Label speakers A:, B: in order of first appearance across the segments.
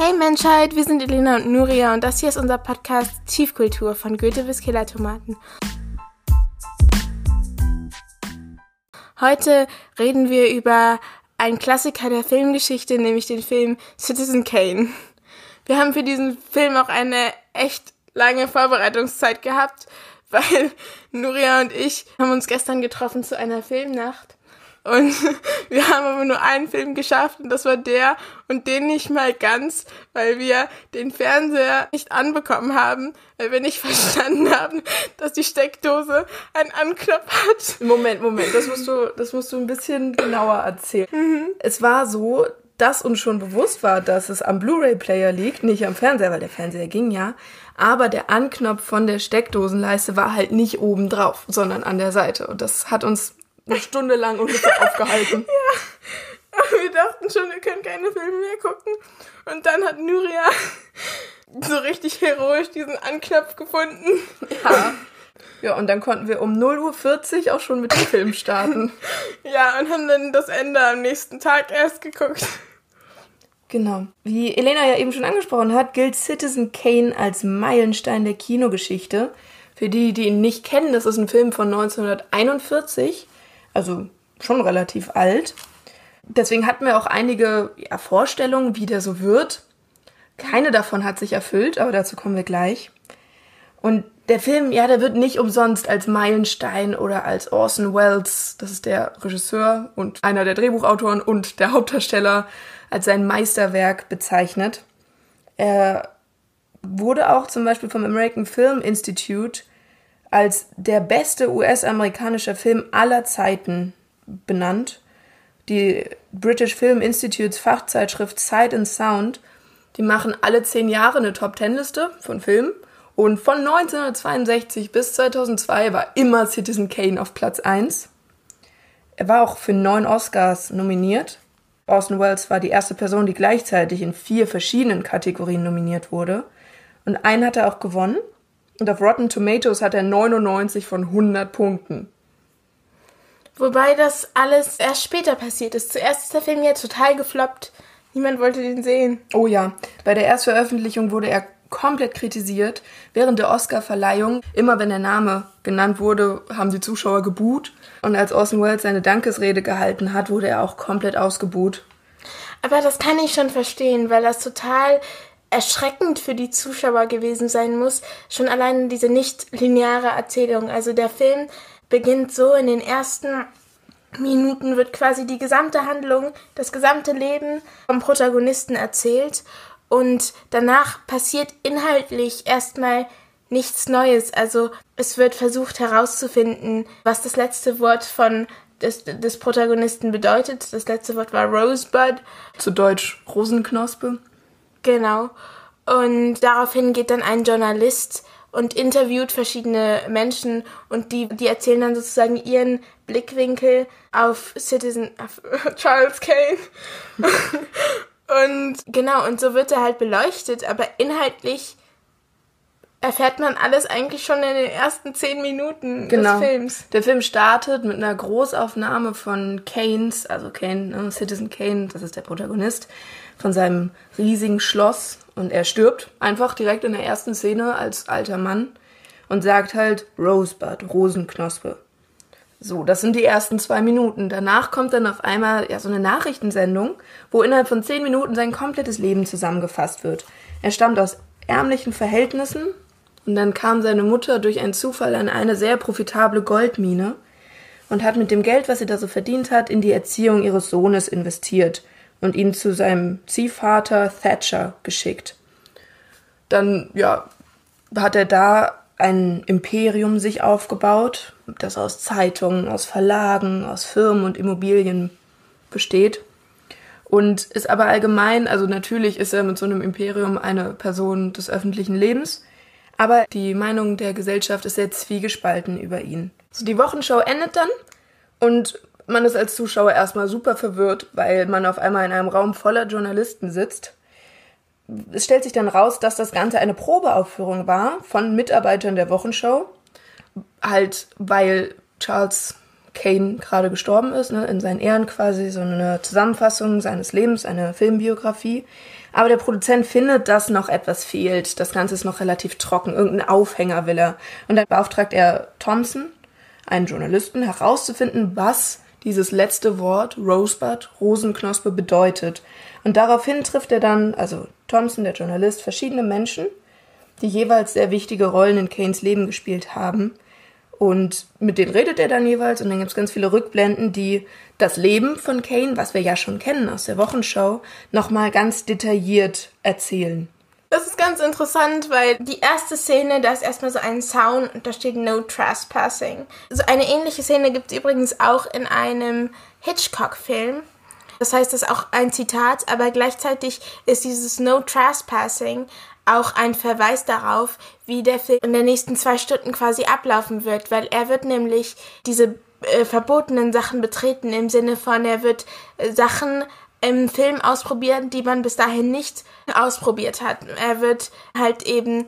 A: Hey Menschheit, wir sind Elena und Nuria und das hier ist unser Podcast Tiefkultur von Goethe bis Killertomaten. Heute reden wir über einen Klassiker der Filmgeschichte, nämlich den Film Citizen Kane. Wir haben für diesen Film auch eine echt lange Vorbereitungszeit gehabt, weil Nuria und ich haben uns gestern getroffen zu einer Filmnacht und wir haben aber nur einen Film geschafft und das war der und den nicht mal ganz, weil wir den Fernseher nicht anbekommen haben, weil wir nicht verstanden haben, dass die Steckdose einen Anknopf hat.
B: Moment, Moment, das musst du, das musst du ein bisschen genauer erzählen. Mhm. Es war so, dass uns schon bewusst war, dass es am Blu-ray-Player liegt, nicht am Fernseher, weil der Fernseher ging ja. Aber der Anknopf von der Steckdosenleiste war halt nicht oben drauf, sondern an der Seite. Und das hat uns eine Stunde lang ungefähr aufgehalten.
A: Ja. Aber wir dachten schon, wir können keine Filme mehr gucken. Und dann hat Nuria so richtig heroisch diesen Anknopf gefunden.
B: Ja. Ja, und dann konnten wir um 0.40 Uhr auch schon mit dem Film starten.
A: ja, und haben dann das Ende am nächsten Tag erst geguckt.
B: Genau. Wie Elena ja eben schon angesprochen hat, gilt Citizen Kane als Meilenstein der Kinogeschichte. Für die, die ihn nicht kennen, das ist ein Film von 1941 also schon relativ alt. Deswegen hatten wir auch einige ja, Vorstellungen, wie der so wird. Keine davon hat sich erfüllt, aber dazu kommen wir gleich. Und der Film, ja, der wird nicht umsonst als Meilenstein oder als Orson Welles, das ist der Regisseur und einer der Drehbuchautoren und der Hauptdarsteller, als sein Meisterwerk bezeichnet. Er wurde auch zum Beispiel vom American Film Institute als der beste US-amerikanische Film aller Zeiten benannt. Die British Film Institutes Fachzeitschrift Sight and Sound, die machen alle zehn Jahre eine Top-Ten-Liste von Filmen. Und von 1962 bis 2002 war immer Citizen Kane auf Platz 1. Er war auch für neun Oscars nominiert. Orson Welles war die erste Person, die gleichzeitig in vier verschiedenen Kategorien nominiert wurde. Und einen hat er auch gewonnen. Und auf Rotten Tomatoes hat er 99 von 100 Punkten.
A: Wobei das alles erst später passiert ist. Zuerst ist der Film ja total gefloppt. Niemand wollte den sehen.
B: Oh ja, bei der Erstveröffentlichung wurde er komplett kritisiert. Während der Oscarverleihung, immer wenn der Name genannt wurde, haben die Zuschauer geboot. Und als Orson Welles seine Dankesrede gehalten hat, wurde er auch komplett ausgebuht.
A: Aber das kann ich schon verstehen, weil das total erschreckend für die Zuschauer gewesen sein muss, schon allein diese nicht lineare Erzählung. Also der Film beginnt so in den ersten Minuten wird quasi die gesamte Handlung, das gesamte Leben vom Protagonisten erzählt und danach passiert inhaltlich erstmal nichts Neues. Also es wird versucht herauszufinden, was das letzte Wort von des, des Protagonisten bedeutet. Das letzte Wort war Rosebud.
B: Zu Deutsch Rosenknospe.
A: Genau. Und daraufhin geht dann ein Journalist und interviewt verschiedene Menschen und die, die erzählen dann sozusagen ihren Blickwinkel auf Citizen, auf Charles Kane. und genau, und so wird er halt beleuchtet, aber inhaltlich erfährt man alles eigentlich schon in den ersten zehn Minuten genau. des Films.
B: Der Film startet mit einer Großaufnahme von Keynes, also Kane, ne, Citizen Kane, das ist der Protagonist, von seinem riesigen Schloss und er stirbt einfach direkt in der ersten Szene als alter Mann und sagt halt Rosebud, Rosenknospe. So, das sind die ersten zwei Minuten. Danach kommt dann auf einmal ja so eine Nachrichtensendung, wo innerhalb von zehn Minuten sein komplettes Leben zusammengefasst wird. Er stammt aus ärmlichen Verhältnissen und dann kam seine Mutter durch einen Zufall an eine sehr profitable Goldmine und hat mit dem Geld, was sie da so verdient hat, in die Erziehung ihres Sohnes investiert und ihn zu seinem Ziehvater Thatcher geschickt. Dann, ja, hat er da ein Imperium sich aufgebaut, das aus Zeitungen, aus Verlagen, aus Firmen und Immobilien besteht. Und ist aber allgemein, also natürlich ist er mit so einem Imperium eine Person des öffentlichen Lebens, aber die Meinung der Gesellschaft ist sehr zwiegespalten über ihn. So, die Wochenschau endet dann und man ist als Zuschauer erstmal super verwirrt, weil man auf einmal in einem Raum voller Journalisten sitzt. Es stellt sich dann raus, dass das Ganze eine Probeaufführung war von Mitarbeitern der Wochenschau. Halt, weil Charles Kane gerade gestorben ist, ne, in seinen Ehren quasi so eine Zusammenfassung seines Lebens, eine Filmbiografie. Aber der Produzent findet, dass noch etwas fehlt. Das Ganze ist noch relativ trocken. Irgendein Aufhänger will er. Und dann beauftragt er Thompson, einen Journalisten, herauszufinden, was dieses letzte Wort Rosebud, Rosenknospe, bedeutet. Und daraufhin trifft er dann, also Thompson, der Journalist, verschiedene Menschen, die jeweils sehr wichtige Rollen in Kanes Leben gespielt haben. Und mit denen redet er dann jeweils und dann gibt es ganz viele Rückblenden, die das Leben von Kane, was wir ja schon kennen aus der Wochenschau, nochmal ganz detailliert erzählen.
A: Das ist ganz interessant, weil die erste Szene, da ist erstmal so ein Sound und da steht No Trespassing. So eine ähnliche Szene gibt es übrigens auch in einem Hitchcock-Film. Das heißt, das ist auch ein Zitat, aber gleichzeitig ist dieses No Trespassing auch ein Verweis darauf, wie der Film in den nächsten zwei Stunden quasi ablaufen wird, weil er wird nämlich diese äh, verbotenen Sachen betreten im Sinne von, er wird äh, Sachen im Film ausprobieren, die man bis dahin nicht ausprobiert hat. Er wird halt eben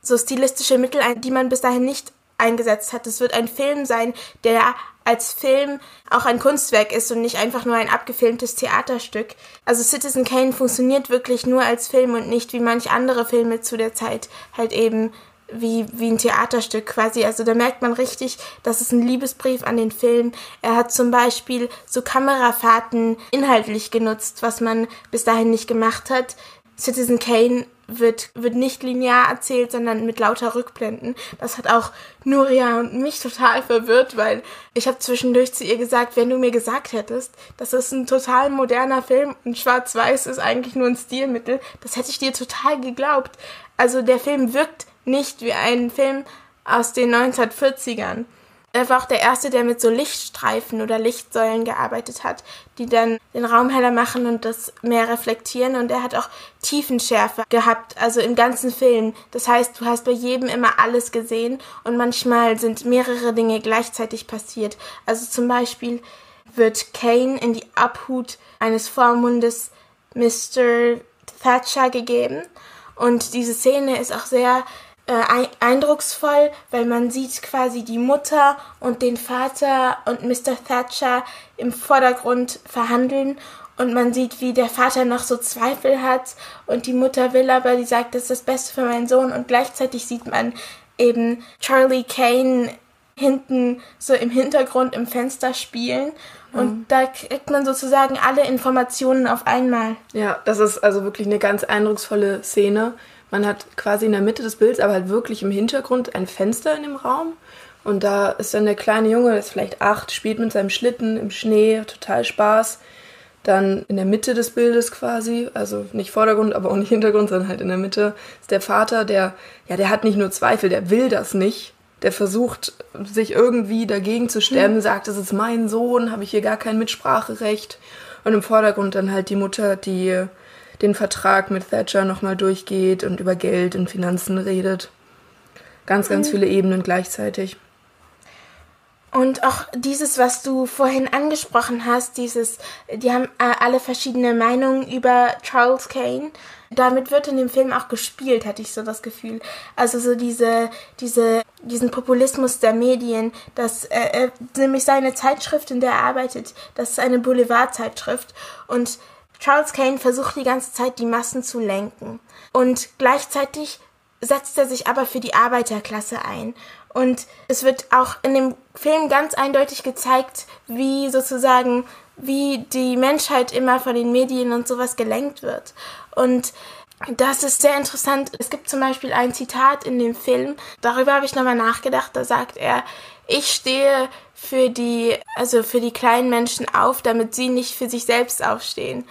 A: so stilistische Mittel, die man bis dahin nicht eingesetzt hat. Es wird ein Film sein, der als Film auch ein Kunstwerk ist und nicht einfach nur ein abgefilmtes Theaterstück. Also Citizen Kane funktioniert wirklich nur als Film und nicht wie manch andere Filme zu der Zeit halt eben wie, wie ein Theaterstück quasi. Also da merkt man richtig, das ist ein Liebesbrief an den Film. Er hat zum Beispiel so Kamerafahrten inhaltlich genutzt, was man bis dahin nicht gemacht hat. Citizen Kane wird, wird nicht linear erzählt, sondern mit lauter Rückblenden. Das hat auch Nuria und mich total verwirrt, weil ich habe zwischendurch zu ihr gesagt, wenn du mir gesagt hättest, das ist ein total moderner Film und Schwarz-Weiß ist eigentlich nur ein Stilmittel, das hätte ich dir total geglaubt. Also der Film wirkt nicht wie ein Film aus den 1940ern. Er war auch der erste, der mit so Lichtstreifen oder Lichtsäulen gearbeitet hat, die dann den Raum heller machen und das mehr reflektieren. Und er hat auch Tiefenschärfe gehabt, also im ganzen Film. Das heißt, du hast bei jedem immer alles gesehen und manchmal sind mehrere Dinge gleichzeitig passiert. Also zum Beispiel wird Kane in die Abhut eines Vormundes Mr. Thatcher gegeben. Und diese Szene ist auch sehr äh, eindrucksvoll, weil man sieht quasi die Mutter und den Vater und Mr. Thatcher im Vordergrund verhandeln und man sieht, wie der Vater noch so Zweifel hat und die Mutter will aber, die sagt, das ist das Beste für meinen Sohn und gleichzeitig sieht man eben Charlie Kane hinten so im Hintergrund im Fenster spielen und mhm. da kriegt man sozusagen alle Informationen auf einmal.
B: Ja, das ist also wirklich eine ganz eindrucksvolle Szene. Man hat quasi in der Mitte des Bilds, aber halt wirklich im Hintergrund ein Fenster in dem Raum. Und da ist dann der kleine Junge, der ist vielleicht acht, spielt mit seinem Schlitten im Schnee, total Spaß. Dann in der Mitte des Bildes quasi, also nicht Vordergrund, aber auch nicht Hintergrund, sondern halt in der Mitte, ist der Vater, der, ja, der hat nicht nur Zweifel, der will das nicht. Der versucht, sich irgendwie dagegen zu stemmen, mhm. sagt, das ist mein Sohn, habe ich hier gar kein Mitspracherecht. Und im Vordergrund dann halt die Mutter, die den Vertrag mit Thatcher nochmal durchgeht und über Geld und Finanzen redet. Ganz, ganz mhm. viele Ebenen gleichzeitig.
A: Und auch dieses, was du vorhin angesprochen hast, dieses, die haben äh, alle verschiedene Meinungen über Charles Kane. Damit wird in dem Film auch gespielt, hatte ich so das Gefühl. Also so diese, diese, diesen Populismus der Medien, dass äh, nämlich seine Zeitschrift, in der er arbeitet, das ist eine Boulevardzeitschrift und Charles Kane versucht die ganze Zeit, die Massen zu lenken. Und gleichzeitig setzt er sich aber für die Arbeiterklasse ein. Und es wird auch in dem Film ganz eindeutig gezeigt, wie sozusagen, wie die Menschheit immer von den Medien und sowas gelenkt wird. Und das ist sehr interessant. Es gibt zum Beispiel ein Zitat in dem Film, darüber habe ich nochmal nachgedacht, da sagt er, ich stehe für die, also für die kleinen Menschen auf, damit sie nicht für sich selbst aufstehen.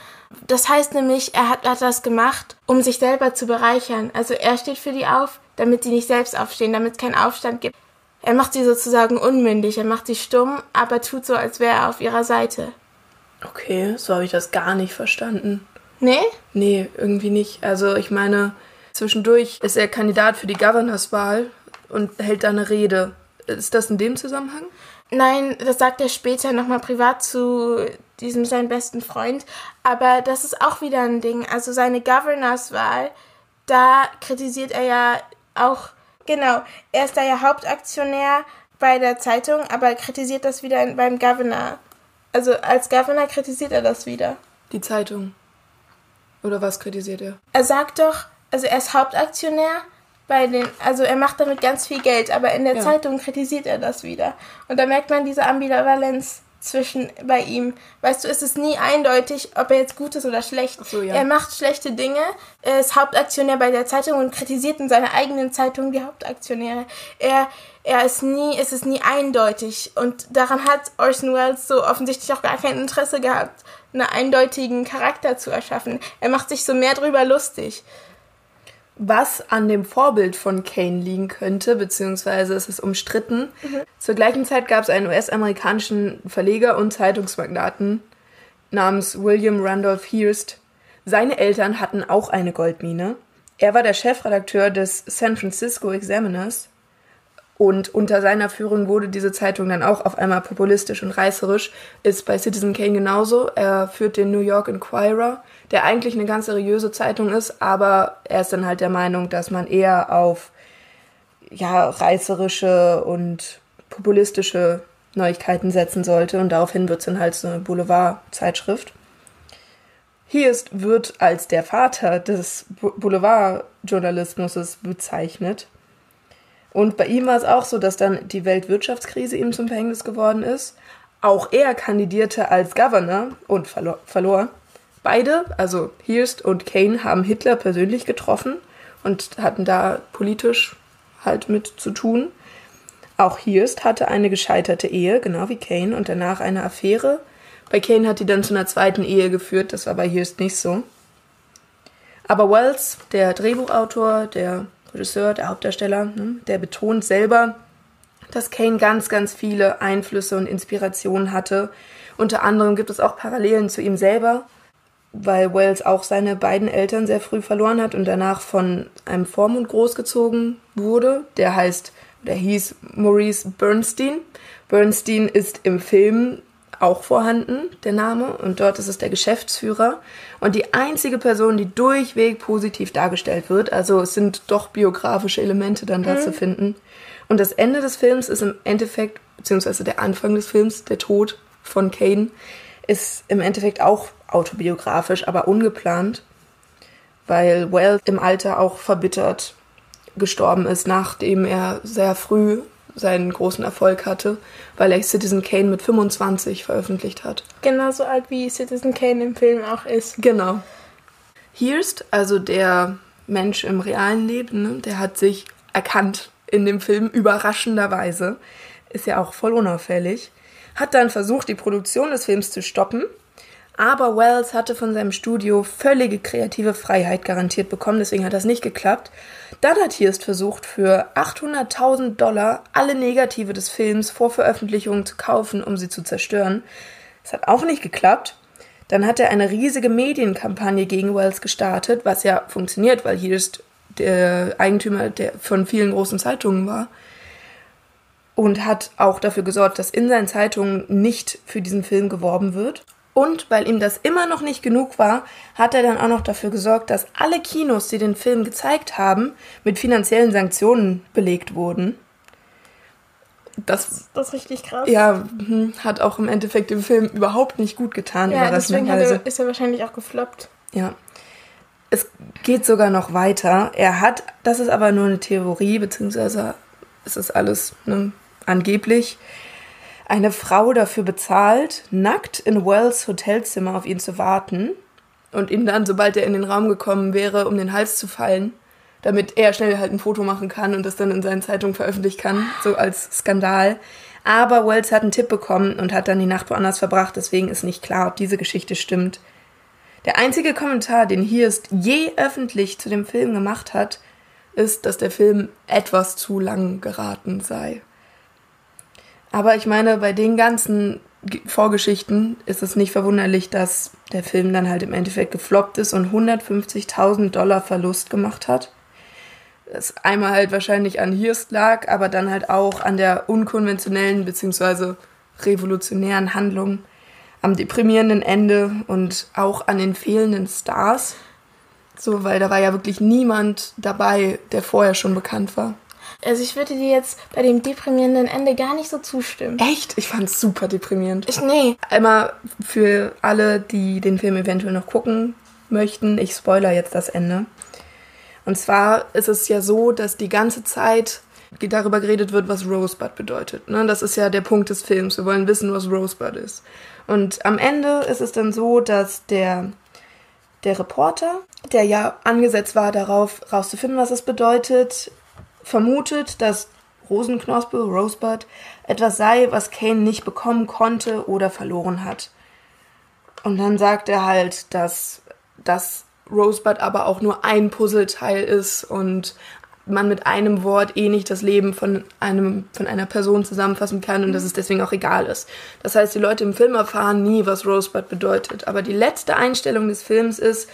A: Das heißt nämlich, er hat, hat das gemacht, um sich selber zu bereichern. Also er steht für die auf, damit sie nicht selbst aufstehen, damit es keinen Aufstand gibt. Er macht sie sozusagen unmündig, er macht sie stumm, aber tut so, als wäre er auf ihrer Seite.
B: Okay, so habe ich das gar nicht verstanden.
A: Nee?
B: Nee, irgendwie nicht. Also ich meine, zwischendurch ist er Kandidat für die Governorswahl und hält da eine Rede. Ist das in dem Zusammenhang?
A: Nein, das sagt er später nochmal privat zu diesem seinen besten Freund. Aber das ist auch wieder ein Ding. Also seine Governorswahl, da kritisiert er ja auch, genau, er ist da ja Hauptaktionär bei der Zeitung, aber kritisiert das wieder beim Governor. Also als Governor kritisiert er das wieder.
B: Die Zeitung. Oder was kritisiert er?
A: Er sagt doch, also er ist Hauptaktionär bei den, also er macht damit ganz viel Geld, aber in der ja. Zeitung kritisiert er das wieder. Und da merkt man diese Ambivalenz zwischen bei ihm. Weißt du, ist es nie eindeutig, ob er jetzt gut ist oder schlecht. So, ja. Er macht schlechte Dinge, er ist Hauptaktionär bei der Zeitung und kritisiert in seiner eigenen Zeitung die Hauptaktionäre. Er, er ist nie, es ist nie eindeutig. Und daran hat Orson Welles so offensichtlich auch gar kein Interesse gehabt, einen eindeutigen Charakter zu erschaffen. Er macht sich so mehr drüber lustig
B: was an dem Vorbild von Kane liegen könnte, beziehungsweise es ist umstritten. Mhm. Zur gleichen Zeit gab es einen US-amerikanischen Verleger und Zeitungsmagnaten namens William Randolph Hearst. Seine Eltern hatten auch eine Goldmine. Er war der Chefredakteur des San Francisco Examiners und unter seiner Führung wurde diese Zeitung dann auch auf einmal populistisch und reißerisch. Ist bei Citizen Kane genauso. Er führt den New York Inquirer, der eigentlich eine ganz seriöse Zeitung ist, aber er ist dann halt der Meinung, dass man eher auf ja, reißerische und populistische Neuigkeiten setzen sollte und daraufhin wird es dann halt so eine Boulevardzeitschrift. Hearst wird als der Vater des Boulevardjournalismus bezeichnet. Und bei ihm war es auch so, dass dann die Weltwirtschaftskrise ihm zum Verhängnis geworden ist. Auch er kandidierte als Governor und verlor. verlor. Beide, also Hearst und Kane, haben Hitler persönlich getroffen und hatten da politisch halt mit zu tun. Auch Hearst hatte eine gescheiterte Ehe, genau wie Kane, und danach eine Affäre. Bei Kane hat die dann zu einer zweiten Ehe geführt, das war bei Hearst nicht so. Aber Wells, der Drehbuchautor, der Regisseur, der Hauptdarsteller, ne, der betont selber, dass Kane ganz, ganz viele Einflüsse und Inspirationen hatte. Unter anderem gibt es auch Parallelen zu ihm selber, weil Wells auch seine beiden Eltern sehr früh verloren hat und danach von einem Vormund großgezogen wurde. Der heißt, der hieß Maurice Bernstein. Bernstein ist im Film auch vorhanden, der Name, und dort ist es der Geschäftsführer. Und die einzige Person, die durchweg positiv dargestellt wird, also es sind doch biografische Elemente dann da mhm. zu finden. Und das Ende des Films ist im Endeffekt, beziehungsweise der Anfang des Films, der Tod von Kane, ist im Endeffekt auch autobiografisch, aber ungeplant, weil Wells im Alter auch verbittert gestorben ist, nachdem er sehr früh seinen großen Erfolg hatte, weil er Citizen Kane mit 25 veröffentlicht hat.
A: Genauso alt wie Citizen Kane im Film auch ist.
B: Genau. Hearst, also der Mensch im realen Leben, ne, der hat sich erkannt in dem Film überraschenderweise, ist ja auch voll unauffällig, hat dann versucht, die Produktion des Films zu stoppen aber Wells hatte von seinem Studio völlige kreative Freiheit garantiert bekommen, deswegen hat das nicht geklappt. Dann hat Hirst versucht, für 800.000 Dollar alle Negative des Films vor Veröffentlichung zu kaufen, um sie zu zerstören. Das hat auch nicht geklappt. Dann hat er eine riesige Medienkampagne gegen Wells gestartet, was ja funktioniert, weil Hirst der Eigentümer der, von vielen großen Zeitungen war. Und hat auch dafür gesorgt, dass in seinen Zeitungen nicht für diesen Film geworben wird. Und weil ihm das immer noch nicht genug war, hat er dann auch noch dafür gesorgt, dass alle Kinos, die den Film gezeigt haben, mit finanziellen Sanktionen belegt wurden.
A: Das, das ist richtig krass.
B: Ja, hm, hat auch im Endeffekt dem Film überhaupt nicht gut getan.
A: Ja, deswegen er, ist er wahrscheinlich auch gefloppt.
B: Ja. Es geht sogar noch weiter. Er hat, das ist aber nur eine Theorie, beziehungsweise es ist alles ne, angeblich, eine Frau dafür bezahlt, nackt in Wells Hotelzimmer auf ihn zu warten und ihn dann, sobald er in den Raum gekommen wäre, um den Hals zu fallen, damit er schnell halt ein Foto machen kann und das dann in seinen Zeitungen veröffentlichen kann, so als Skandal. Aber Wells hat einen Tipp bekommen und hat dann die Nacht woanders verbracht, deswegen ist nicht klar, ob diese Geschichte stimmt. Der einzige Kommentar, den Hirst je öffentlich zu dem Film gemacht hat, ist, dass der Film etwas zu lang geraten sei. Aber ich meine, bei den ganzen Vorgeschichten ist es nicht verwunderlich, dass der Film dann halt im Endeffekt gefloppt ist und 150.000 Dollar Verlust gemacht hat. Das einmal halt wahrscheinlich an Hirst lag, aber dann halt auch an der unkonventionellen bzw. revolutionären Handlung, am deprimierenden Ende und auch an den fehlenden Stars. So, weil da war ja wirklich niemand dabei, der vorher schon bekannt war.
A: Also ich würde dir jetzt bei dem deprimierenden Ende gar nicht so zustimmen.
B: Echt? Ich fand es super deprimierend.
A: Ich, nee.
B: Einmal für alle, die den Film eventuell noch gucken möchten, ich spoiler jetzt das Ende. Und zwar ist es ja so, dass die ganze Zeit darüber geredet wird, was Rosebud bedeutet. Ne? Das ist ja der Punkt des Films. Wir wollen wissen, was Rosebud ist. Und am Ende ist es dann so, dass der, der Reporter, der ja angesetzt war, darauf rauszufinden, was es bedeutet, vermutet, dass Rosenknospe, Rosebud, etwas sei, was Kane nicht bekommen konnte oder verloren hat. Und dann sagt er halt, dass das Rosebud aber auch nur ein Puzzleteil ist und man mit einem Wort eh nicht das Leben von einem von einer Person zusammenfassen kann und dass es deswegen auch egal ist. Das heißt, die Leute im Film erfahren nie, was Rosebud bedeutet. Aber die letzte Einstellung des Films ist,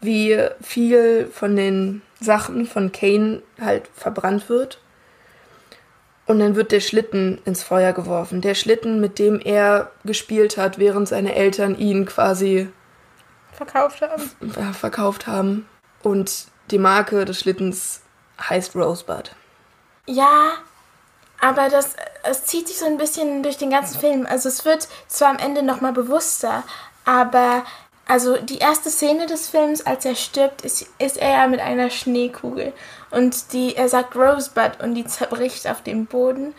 B: wie viel von den Sachen von Kane halt verbrannt wird. Und dann wird der Schlitten ins Feuer geworfen. Der Schlitten, mit dem er gespielt hat, während seine Eltern ihn quasi
A: verkauft haben.
B: verkauft haben. Und die Marke des Schlittens heißt Rosebud.
A: Ja, aber das es zieht sich so ein bisschen durch den ganzen Film. Also es wird zwar am Ende nochmal bewusster, aber also die erste Szene des Films, als er stirbt, ist, ist er ja mit einer Schneekugel. Und die, er sagt Rosebud und die zerbricht auf dem Boden.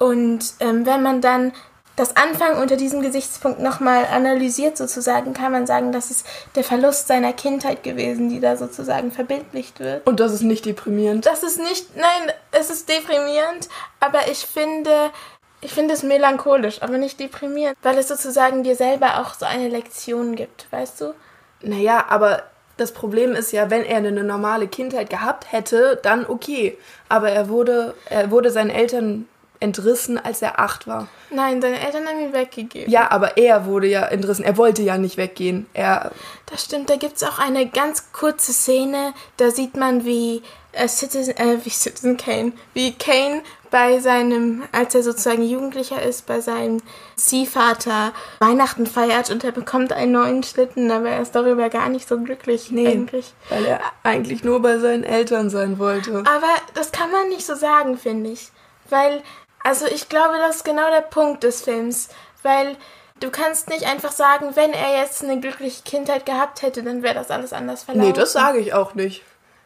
A: Und ähm, wenn man dann das Anfang unter diesem Gesichtspunkt nochmal analysiert, sozusagen, kann man sagen, das ist der Verlust seiner Kindheit gewesen, die da sozusagen verbildlicht wird.
B: Und das ist nicht deprimierend.
A: Das ist nicht, nein, es ist deprimierend, aber ich finde, ich finde es melancholisch, aber nicht deprimierend, weil es sozusagen dir selber auch so eine Lektion gibt, weißt du?
B: Naja, aber das Problem ist ja, wenn er eine normale Kindheit gehabt hätte, dann okay. Aber er wurde, er wurde seinen Eltern entrissen, als er acht war.
A: Nein, seine Eltern haben ihn weggegeben.
B: Ja, aber er wurde ja entrissen. Er wollte ja nicht weggehen. Er.
A: Das stimmt. Da gibt es auch eine ganz kurze Szene. Da sieht man, wie äh, Citizen, äh, wie Citizen Kane, wie Kane bei seinem, als er sozusagen Jugendlicher ist, bei seinem Ziehvater Weihnachten feiert und er bekommt einen neuen Schlitten, aber er ist darüber gar nicht so glücklich
B: nee, eigentlich. Weil er eigentlich nur bei seinen Eltern sein wollte.
A: Aber das kann man nicht so sagen, finde ich. Weil also ich glaube, das ist genau der Punkt des Films, weil du kannst nicht einfach sagen, wenn er jetzt eine glückliche Kindheit gehabt hätte, dann wäre das alles anders
B: verlaufen. Nee, das sage ich auch nicht.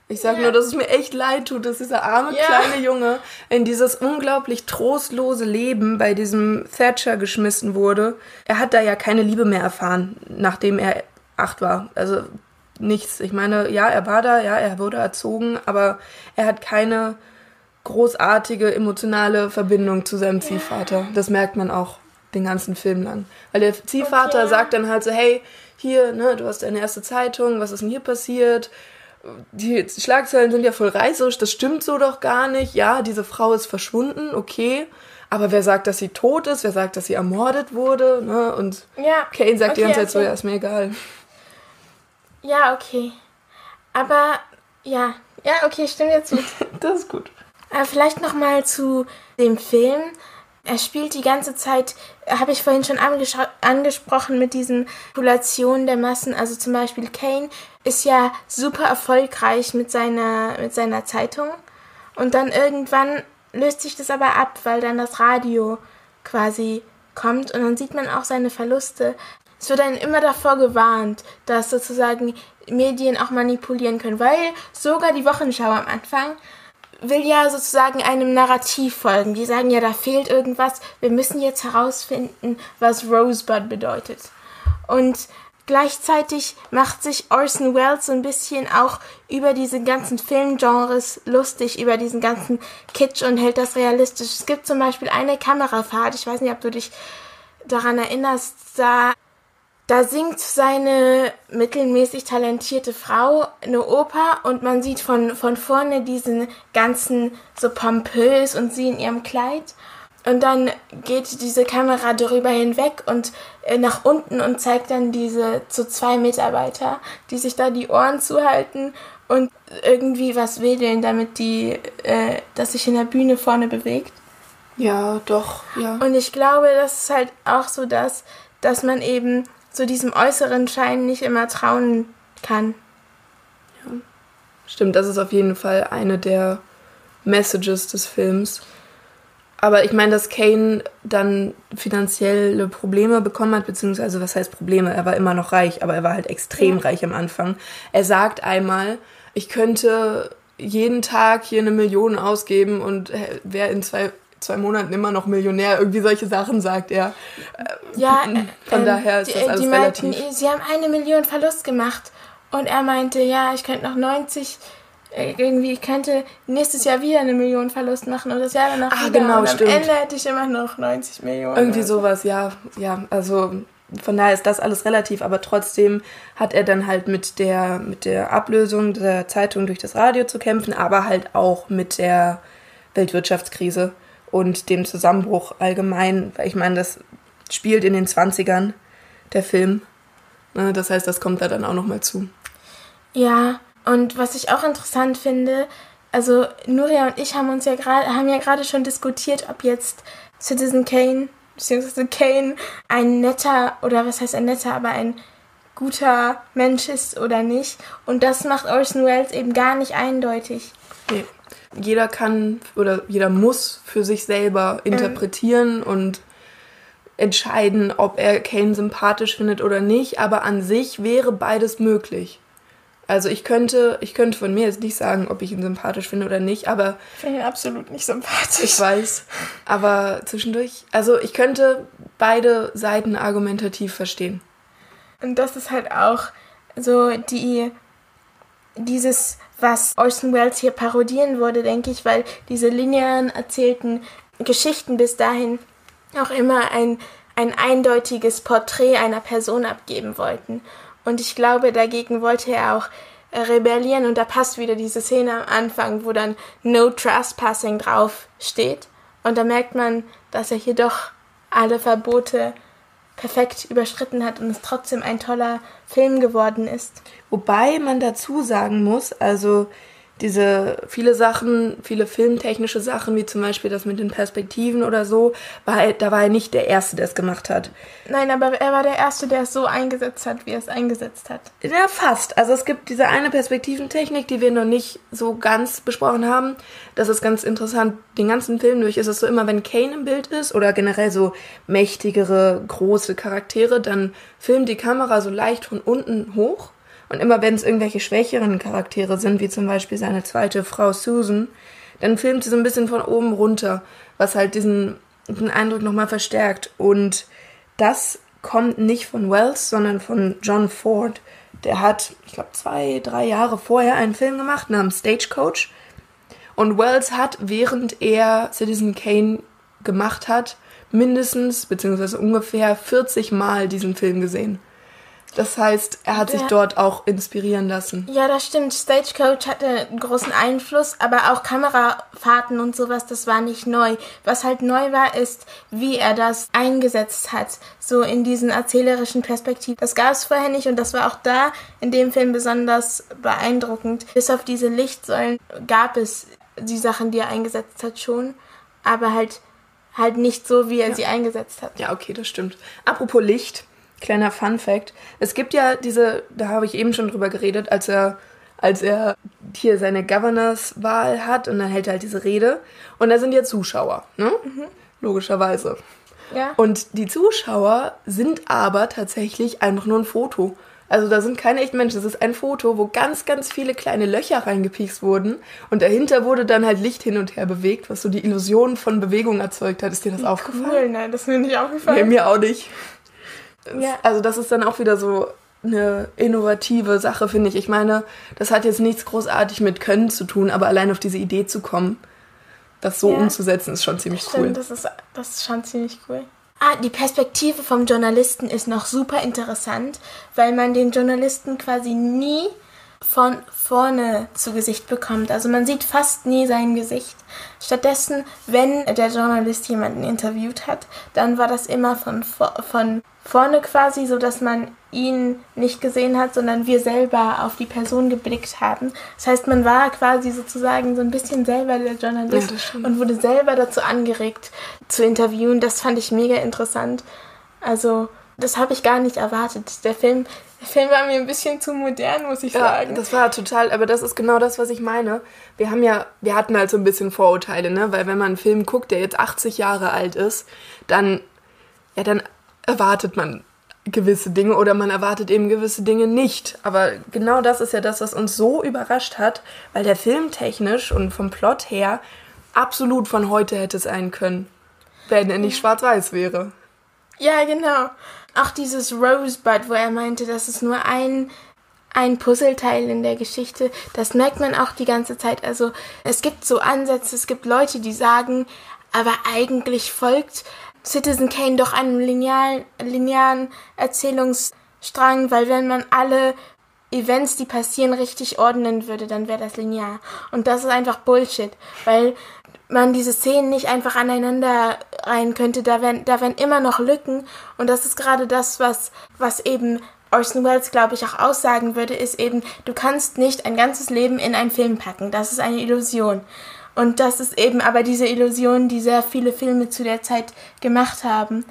B: Ich sage ja. nur, dass es mir echt leid tut, dass dieser arme ja. kleine Junge in dieses unglaublich trostlose Leben bei diesem Thatcher geschmissen wurde. Er hat da ja keine Liebe mehr erfahren, nachdem er acht war. Also nichts. Ich meine, ja, er war da, ja, er wurde erzogen, aber er hat keine großartige emotionale Verbindung zu seinem Ziehvater. Das merkt man auch den ganzen Film lang. Weil der Ziehvater okay. sagt dann halt so, hey, hier, ne, du hast deine erste Zeitung, was ist denn hier passiert? Die Schlagzeilen sind ja voll reißerisch, das stimmt so doch gar nicht. Ja, diese Frau ist verschwunden, okay. Aber wer sagt, dass sie tot ist? Wer sagt, dass sie ermordet wurde? Ne? Und ja. Kane sagt okay, die ganze Zeit okay. so, ja, ist mir egal.
A: Ja, okay. Aber, ja. Ja, okay, stimmt jetzt mit.
B: das ist gut.
A: Aber vielleicht noch mal zu dem Film. Er spielt die ganze Zeit, habe ich vorhin schon angesprochen, mit diesen Populationen der Massen. Also zum Beispiel Kane ist ja super erfolgreich mit seiner, mit seiner Zeitung. Und dann irgendwann löst sich das aber ab, weil dann das Radio quasi kommt und dann sieht man auch seine Verluste. Es wird dann immer davor gewarnt, dass sozusagen Medien auch manipulieren können, weil sogar die Wochenschau am Anfang will ja sozusagen einem Narrativ folgen. Die sagen ja, da fehlt irgendwas. Wir müssen jetzt herausfinden, was Rosebud bedeutet. Und gleichzeitig macht sich Orson Welles so ein bisschen auch über diese ganzen Filmgenres lustig, über diesen ganzen Kitsch und hält das realistisch. Es gibt zum Beispiel eine Kamerafahrt, ich weiß nicht, ob du dich daran erinnerst, da da singt seine mittelmäßig talentierte Frau eine Oper und man sieht von, von vorne diesen ganzen so pompös und sie in ihrem Kleid. Und dann geht diese Kamera darüber hinweg und äh, nach unten und zeigt dann diese zu so zwei Mitarbeiter, die sich da die Ohren zuhalten und irgendwie was wedeln, damit die, äh, dass sich in der Bühne vorne bewegt.
B: Ja, doch, ja.
A: Und ich glaube, das ist halt auch so das, dass man eben so diesem äußeren Schein nicht immer trauen kann.
B: Ja. Stimmt, das ist auf jeden Fall eine der Messages des Films. Aber ich meine, dass Kane dann finanzielle Probleme bekommen hat, beziehungsweise was heißt Probleme? Er war immer noch reich, aber er war halt extrem ja. reich am Anfang. Er sagt einmal, ich könnte jeden Tag hier eine Million ausgeben und wäre in zwei, zwei Monaten immer noch Millionär. Irgendwie solche Sachen sagt er.
A: Ja, von ähm, daher ist die, das alles die relativ. Meinten, sie haben eine Million Verlust gemacht und er meinte, ja, ich könnte noch 90 äh, irgendwie, ich könnte nächstes Jahr wieder eine Million Verlust machen und das Jahr danach ah, wieder. Genau, und am stimmt. Ende hätte ich immer noch 90 Millionen.
B: Irgendwie sowas, ja, ja. Also von daher ist das alles relativ, aber trotzdem hat er dann halt mit der, mit der Ablösung der Zeitung durch das Radio zu kämpfen, aber halt auch mit der Weltwirtschaftskrise und dem Zusammenbruch allgemein. Weil ich meine, das spielt in den 20ern, der Film. Ne, das heißt, das kommt da dann auch nochmal zu.
A: Ja, und was ich auch interessant finde, also Nuria und ich haben uns ja gerade, haben ja gerade schon diskutiert, ob jetzt Citizen Kane, beziehungsweise Kane ein netter, oder was heißt ein netter, aber ein guter Mensch ist oder nicht. Und das macht Orson Welles eben gar nicht eindeutig.
B: Nee. Jeder kann oder jeder muss für sich selber interpretieren ähm. und entscheiden, ob er Kane sympathisch findet oder nicht, aber an sich wäre beides möglich. Also ich könnte, ich könnte von mir jetzt nicht sagen, ob ich ihn sympathisch finde oder nicht, aber.
A: Ich finde ihn absolut nicht sympathisch.
B: Ich weiß. Aber zwischendurch, also ich könnte beide Seiten argumentativ verstehen.
A: Und das ist halt auch so die, dieses, was Orson Welles hier parodieren wurde, denke ich, weil diese linearen erzählten Geschichten bis dahin auch immer ein, ein eindeutiges Porträt einer Person abgeben wollten. Und ich glaube, dagegen wollte er auch äh, rebellieren und da passt wieder diese Szene am Anfang, wo dann No Trespassing drauf steht. Und da merkt man, dass er hier doch alle Verbote perfekt überschritten hat und es trotzdem ein toller Film geworden ist.
B: Wobei man dazu sagen muss, also diese viele Sachen, viele filmtechnische Sachen, wie zum Beispiel das mit den Perspektiven oder so, war er, da war er nicht der Erste, der es gemacht hat.
A: Nein, aber er war der Erste, der es so eingesetzt hat, wie er es eingesetzt hat.
B: Ja, fast. Also es gibt diese eine Perspektiventechnik, die wir noch nicht so ganz besprochen haben. Das ist ganz interessant. Den ganzen Film durch ist es so immer, wenn Kane im Bild ist oder generell so mächtigere, große Charaktere, dann filmt die Kamera so leicht von unten hoch und immer wenn es irgendwelche schwächeren Charaktere sind, wie zum Beispiel seine zweite Frau Susan, dann filmt sie so ein bisschen von oben runter, was halt diesen, diesen Eindruck nochmal verstärkt. Und das kommt nicht von Wells, sondern von John Ford. Der hat, ich glaube, zwei, drei Jahre vorher einen Film gemacht namens Stagecoach. Und Wells hat, während er Citizen Kane gemacht hat, mindestens, beziehungsweise ungefähr 40 Mal diesen Film gesehen. Das heißt, er hat sich dort auch inspirieren lassen.
A: Ja, das stimmt. Stagecoach hatte einen großen Einfluss, aber auch Kamerafahrten und sowas, das war nicht neu. Was halt neu war, ist, wie er das eingesetzt hat, so in diesen erzählerischen Perspektiven. Das gab es vorher nicht und das war auch da in dem Film besonders beeindruckend. Bis auf diese Lichtsäulen gab es die Sachen, die er eingesetzt hat, schon, aber halt halt nicht so, wie er ja. sie eingesetzt hat.
B: Ja, okay, das stimmt. Apropos Licht, Kleiner Fun Fact. Es gibt ja diese, da habe ich eben schon drüber geredet, als er, als er hier seine Governors-Wahl hat und dann hält er halt diese Rede. Und da sind ja Zuschauer, ne? Mhm. Logischerweise. Ja. Und die Zuschauer sind aber tatsächlich einfach nur ein Foto. Also da sind keine echten Menschen. Das ist ein Foto, wo ganz, ganz viele kleine Löcher reingepiekst wurden. Und dahinter wurde dann halt Licht hin und her bewegt, was so die Illusion von Bewegung erzeugt hat. Ist dir das Wie aufgefallen? Cool,
A: nein, das ist mir nicht aufgefallen.
B: Nee, mir auch nicht. Ja. Also das ist dann auch wieder so eine innovative Sache, finde ich. Ich meine, das hat jetzt nichts großartig mit Können zu tun, aber allein auf diese Idee zu kommen, das so ja. umzusetzen, ist schon ziemlich Stimmt, cool.
A: Das ist, das ist schon ziemlich cool. Ah, die Perspektive vom Journalisten ist noch super interessant, weil man den Journalisten quasi nie von vorne zu Gesicht bekommt. Also man sieht fast nie sein Gesicht. Stattdessen, wenn der Journalist jemanden interviewt hat, dann war das immer von, von vorne quasi, so dass man ihn nicht gesehen hat, sondern wir selber auf die Person geblickt haben. Das heißt, man war quasi sozusagen so ein bisschen selber der Journalist ja, und wurde selber dazu angeregt zu interviewen. Das fand ich mega interessant. Also das habe ich gar nicht erwartet. Der Film, der Film war mir ein bisschen zu modern, muss ich
B: Ja,
A: sagen.
B: das war total, aber das ist genau das, was ich meine. Wir haben ja, wir hatten halt so ein bisschen Vorurteile, ne? Weil wenn man einen Film guckt, der jetzt 80 Jahre alt ist, dann, ja, dann erwartet man gewisse Dinge oder man erwartet eben gewisse Dinge nicht. Aber genau das ist ja das, was uns so überrascht hat, weil der Film technisch und vom Plot her absolut von heute hätte sein können, wenn er nicht schwarz-weiß wäre.
A: Ja, genau. Auch dieses Rosebud, wo er meinte, das ist nur ein, ein Puzzleteil in der Geschichte, das merkt man auch die ganze Zeit. Also es gibt so Ansätze, es gibt Leute, die sagen, aber eigentlich folgt Citizen Kane doch einem linearen, linearen Erzählungsstrang, weil wenn man alle Events, die passieren, richtig ordnen würde, dann wäre das linear. Und das ist einfach Bullshit, weil man diese Szenen nicht einfach aneinander rein könnte. Da wären, da wären immer noch Lücken. Und das ist gerade das, was, was eben Orson Welles, glaube ich, auch aussagen würde, ist eben, du kannst nicht ein ganzes Leben in einen Film packen. Das ist eine Illusion. Und das ist eben aber diese Illusion, die sehr viele Filme zu der Zeit gemacht haben.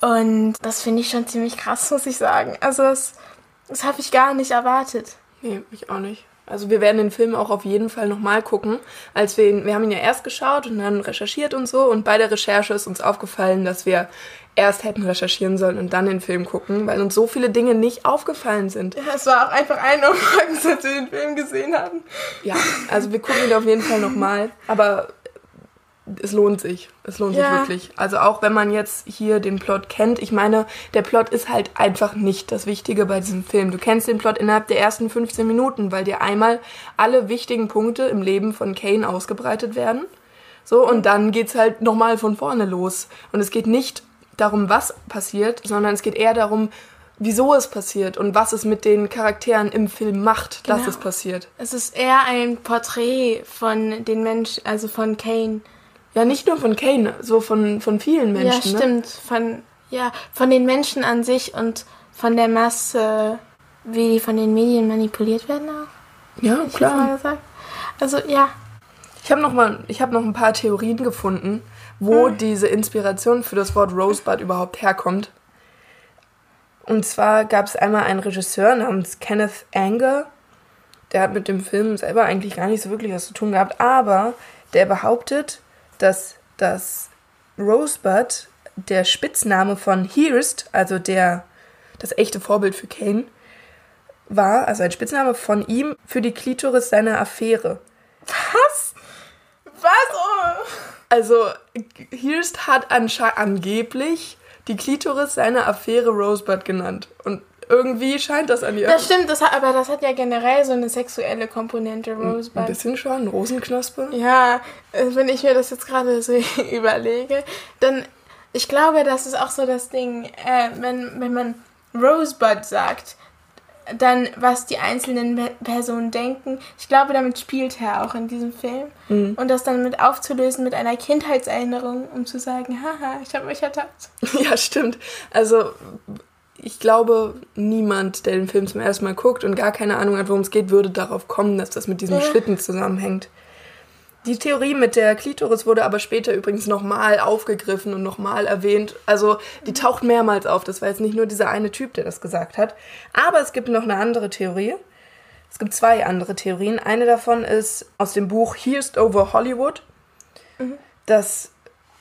A: Und das finde ich schon ziemlich krass, muss ich sagen. Also das, das habe ich gar nicht erwartet.
B: Nee, ich auch nicht. Also wir werden den Film auch auf jeden Fall nochmal gucken. Als wir ihn, wir haben ihn ja erst geschaut und dann recherchiert und so. Und bei der Recherche ist uns aufgefallen, dass wir erst hätten recherchieren sollen und dann den Film gucken, weil uns so viele Dinge nicht aufgefallen sind.
A: Ja, es war auch einfach ein morgens, als wir den Film gesehen haben.
B: Ja, also wir gucken ihn auf jeden Fall nochmal. Aber es lohnt sich. Es lohnt sich
A: Ja.
B: wirklich. Also auch wenn man jetzt hier den Plot kennt. Ich meine, der Plot ist halt einfach nicht das Wichtige bei diesem Film. Du kennst den Plot innerhalb der ersten 15 Minuten, weil dir einmal alle wichtigen Punkte im Leben von Kane ausgebreitet werden. So, und dann geht's halt nochmal von vorne los. Und es geht nicht darum, was passiert, sondern es geht eher darum, wieso es passiert und was es mit den Charakteren im Film macht, dass
A: Genau.
B: es passiert.
A: Es ist eher ein Porträt von den Menschen, also von Kane.
B: Ja, nicht nur von Kane, so von, von vielen Menschen.
A: ja,
B: Ne?
A: stimmt. Von, ja, von den Menschen an sich und von der Masse, wie die von den Medien manipuliert werden auch.
B: Ja,
A: hab
B: klar.
A: Also ja,
B: Ich habe noch mal, ich habe noch ein paar Theorien gefunden, wo diese Inspiration für das Wort Rosebud überhaupt herkommt. Und zwar gab es einmal einen Regisseur namens Kenneth Anger, der hat mit dem Film selber eigentlich gar nicht so wirklich was zu tun gehabt, aber der behauptet, dass das Rosebud der Spitzname von Hearst, also der das echte Vorbild für Kane, war, also ein Spitzname von ihm für die Klitoris seiner Affäre.
A: was? Was? Oh.
B: Also, Hearst hat angeblich die Klitoris seiner Affäre Rosebud genannt. Und irgendwie scheint das an ihr.
A: Das stimmt, das hat, aber das hat ja generell so eine sexuelle Komponente,
B: Ein
A: Rosebud.
B: bisschen schon, Rosenknospe.
A: Ja, äh, wenn ich mir das jetzt gerade so überlege, dann, ich glaube, das ist auch so das Ding, äh, wenn, wenn man Rosebud sagt, dann was die einzelnen Pe- Personen denken. Ich glaube, damit spielt er auch in diesem Film. Und das dann mit aufzulösen mit einer Kindheitserinnerung, um zu sagen, haha, ich habe euch ertappt.
B: Ja, stimmt. Also, ich glaube, niemand, der den Film zum ersten Mal guckt und gar keine Ahnung hat, worum es geht, würde darauf kommen, dass das mit diesem
A: Ja.
B: Schlitten zusammenhängt. Die Theorie mit der Klitoris wurde aber später übrigens nochmal aufgegriffen und nochmal erwähnt. Also die taucht mehrmals auf. Das war jetzt nicht nur dieser eine Typ, der das gesagt hat. Aber es gibt noch eine andere Theorie. Es gibt zwei andere Theorien. Eine davon ist aus dem Buch Hearst over Hollywood. Das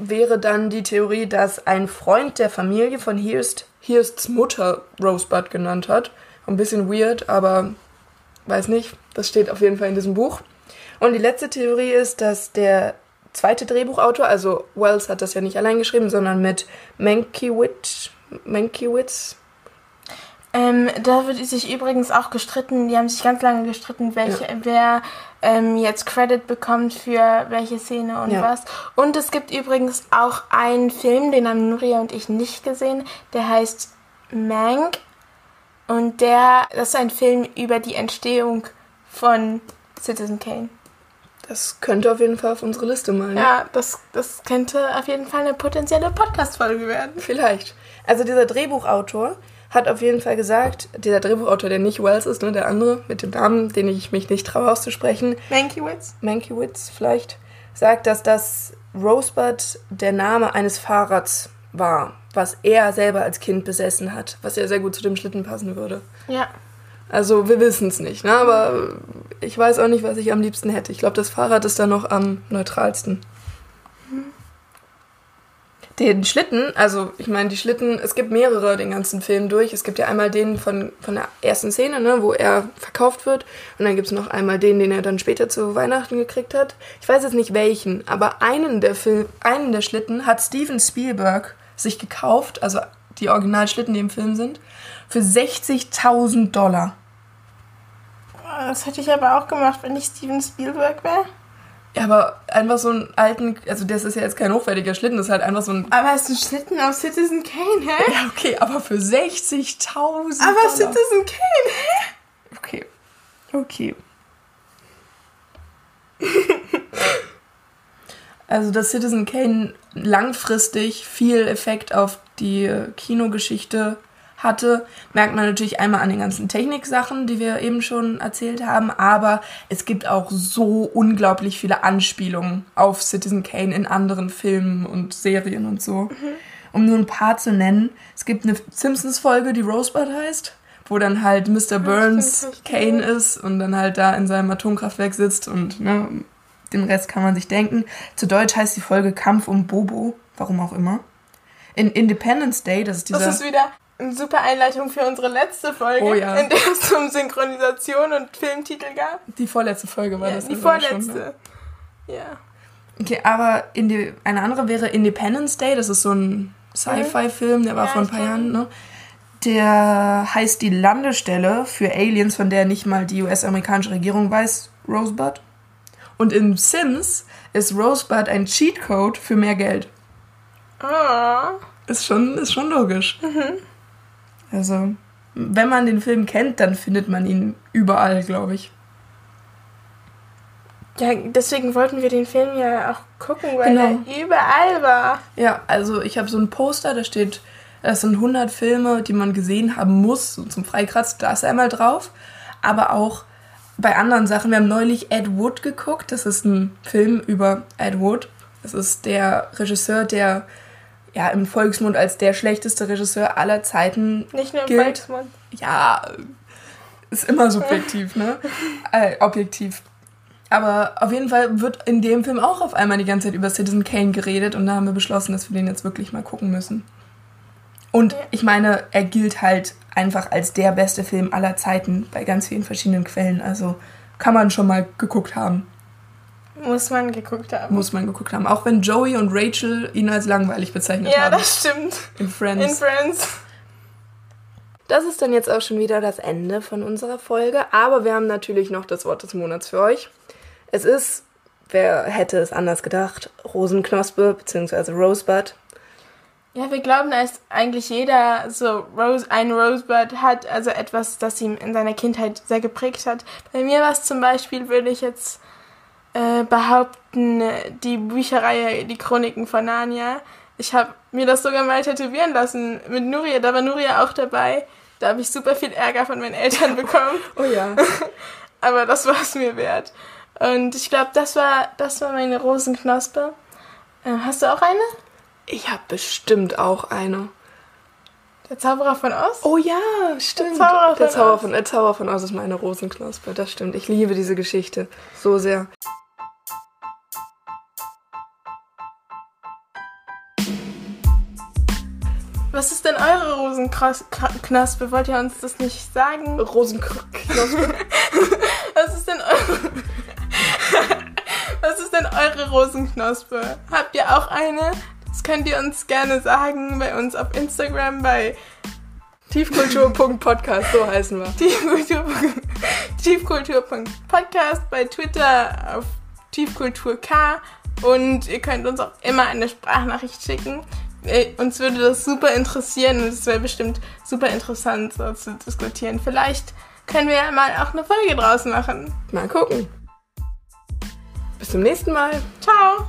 B: wäre dann die Theorie, dass ein Freund der Familie von Hearst Hearsts Mutter Rosebud genannt hat. Ein bisschen weird, aber weiß nicht. Das steht auf jeden Fall in diesem Buch. Und die letzte Theorie ist, dass der zweite Drehbuchautor, also Wells hat das ja nicht allein geschrieben, sondern mit Mankiewicz, Mankiewicz,
A: Ähm, da wird sich übrigens auch gestritten, die haben sich ganz lange gestritten, welche, wer ähm, jetzt Credit bekommt für welche Szene und
B: Ja.
A: was. Und es gibt übrigens auch einen Film, den haben Nuria und ich nicht gesehen, der heißt Mank. Und der, das ist ein Film über die Entstehung von Citizen Kane.
B: das könnte auf jeden Fall auf unsere Liste mal. Ne?
A: Ja, das, das könnte auf jeden Fall eine potenzielle Podcast-Folge werden.
B: Vielleicht. Also dieser Drehbuchautor hat auf jeden Fall gesagt, dieser Drehbuchautor, der nicht Wells ist, ne, der andere mit dem Namen, den ich mich nicht traue auszusprechen,
A: Mankiewicz?
B: Mankiewicz vielleicht, sagt, dass das Rosebud der Name eines Fahrrads war, was er selber als Kind besessen hat, was ja sehr gut zu dem Schlitten passen würde.
A: Ja.
B: Also wir wissen es nicht, ne? aber ich weiß auch nicht, was ich am liebsten hätte. Ich glaube, das Fahrrad ist da noch am neutralsten. Den Schlitten, also ich meine, die Schlitten, es gibt mehrere den ganzen Film durch. Es gibt ja einmal den von, von der ersten Szene, ne, wo er verkauft wird. Und dann gibt es noch einmal den, den er dann später zu Weihnachten gekriegt hat. Ich weiß jetzt nicht welchen, aber einen der, Film, einen der Schlitten hat Steven Spielberg sich gekauft, also die Originalschlitten, die im Film sind, für 60.000 Dollar.
A: Das hätte ich aber auch gemacht, wenn ich Steven Spielberg wäre.
B: Ja, aber einfach so einen alten, also das ist ja jetzt kein hochwertiger Schlitten, das ist halt einfach so ein.
A: Aber es ist ein Schlitten auf Citizen Kane, hä?
B: Ja, okay, aber für 60.000.
A: Aber
B: Dollar.
A: Citizen Kane, hä?
B: Okay. Okay. also, dass Citizen Kane langfristig viel Effekt auf die Kinogeschichte hatte, merkt man natürlich einmal an den ganzen Techniksachen, die wir eben schon erzählt haben, aber es gibt auch so unglaublich viele Anspielungen auf Citizen Kane in anderen Filmen und Serien und so. Um nur ein paar zu nennen, es gibt eine Simpsons-Folge, die Rosebud heißt, wo dann halt Mr. Burns Kane ist und dann halt da in seinem Atomkraftwerk sitzt und ne, den Rest kann man sich denken. Zu Deutsch heißt die Folge Kampf um Bobo, warum auch immer. In Independence Day, das ist dieser...
A: Das ist wieder eine super Einleitung für unsere letzte Folge,
B: Oh ja.
A: in der es um Synchronisation und Filmtitel gab.
B: Die vorletzte Folge war
A: Ja,
B: das.
A: die
B: also schon,
A: vorletzte.
B: ne?
A: Ja.
B: Okay, aber die, eine andere wäre Independence Day. Das ist so ein Sci-Fi-Film, der war
A: Ja,
B: vor ein paar Jahren. Ne? Der heißt die Landestelle für Aliens, von der nicht mal die US-amerikanische Regierung weiß, Rosebud. Und in Sims ist Rosebud ein Cheatcode für mehr Geld.
A: Oh.
B: Ist schon, ist schon logisch. Also, wenn man den Film kennt, dann findet man ihn überall, glaube ich.
A: Ja, deswegen wollten wir den Film ja auch gucken, weil
B: Genau.
A: er überall war.
B: Ja, also ich habe so ein Poster, da steht, das sind 100 Filme, die man gesehen haben muss, so zum Freikratz, da ist er einmal drauf. Aber auch bei anderen Sachen, wir haben neulich Ed Wood geguckt, das ist ein Film über Ed Wood. Das ist der Regisseur, der ja im Volksmund als der schlechteste Regisseur aller Zeiten
A: Nicht nur im
B: gilt.
A: Volksmund.
B: Ja, ist immer subjektiv, ne? Äh, objektiv. Aber auf jeden Fall wird in dem Film auch auf einmal die ganze Zeit über Citizen Kane geredet und da haben wir beschlossen, dass wir den jetzt wirklich mal gucken müssen. Und ich meine, er gilt halt einfach als der beste Film aller Zeiten bei ganz vielen verschiedenen Quellen. Also kann man schon mal geguckt haben,
A: Muss man geguckt haben.
B: muss man geguckt haben. Auch wenn Joey und Rachel ihn als langweilig bezeichnet
A: ja,
B: haben.
A: das stimmt.
B: in Friends.
A: In Friends.
B: Das ist dann jetzt auch schon wieder das Ende von unserer Folge, aber wir haben natürlich noch das Wort des Monats für euch. Es ist, wer hätte es anders gedacht, Rosenknospe bzw. Rosebud.
A: Ja, wir glauben, dass eigentlich jeder so Rose, ein Rosebud hat, also etwas, das ihm in seiner Kindheit sehr geprägt hat. Bei mir war es zum Beispiel, würde ich jetzt äh, behaupten, die Bücherreihe Die Chroniken von Narnia. Ich habe mir das sogar mal tätowieren lassen mit Nuria, da war Nuria auch dabei. Da habe ich super viel Ärger von meinen Eltern bekommen,
B: Oh ja.
A: aber das war es mir wert. Und ich glaube, das war, das war meine Rosenknospe. Äh, hast du auch eine?
B: Ich habe bestimmt auch eine.
A: Der Zauberer von Oz?
B: Oh ja, stimmt.
A: Zauberer
B: der,
A: von
B: Zauber
A: Oz.
B: von, der Zauber von Oz ist meine Rosenknospe, das stimmt. Ich liebe diese Geschichte so sehr.
A: Was ist denn eure Rosenknospe? Wollt ihr uns das nicht sagen?
B: Rosenknospe.
A: Was ist denn eure... Was ist denn eure Rosenknospe? Habt ihr auch eine? Das könnt ihr uns gerne sagen bei uns auf Instagram bei
B: Tiefkultur.podcast, so heißen wir.
A: Tiefkultur. Tiefkultur.podcast, bei Twitter auf Tiefkulturk und ihr könnt uns auch immer eine Sprachnachricht schicken. Uns würde das super interessieren und es wäre bestimmt super interessant so zu diskutieren. Vielleicht können wir ja mal auch eine Folge draus machen.
B: Mal gucken. Bis zum nächsten Mal.
A: Ciao!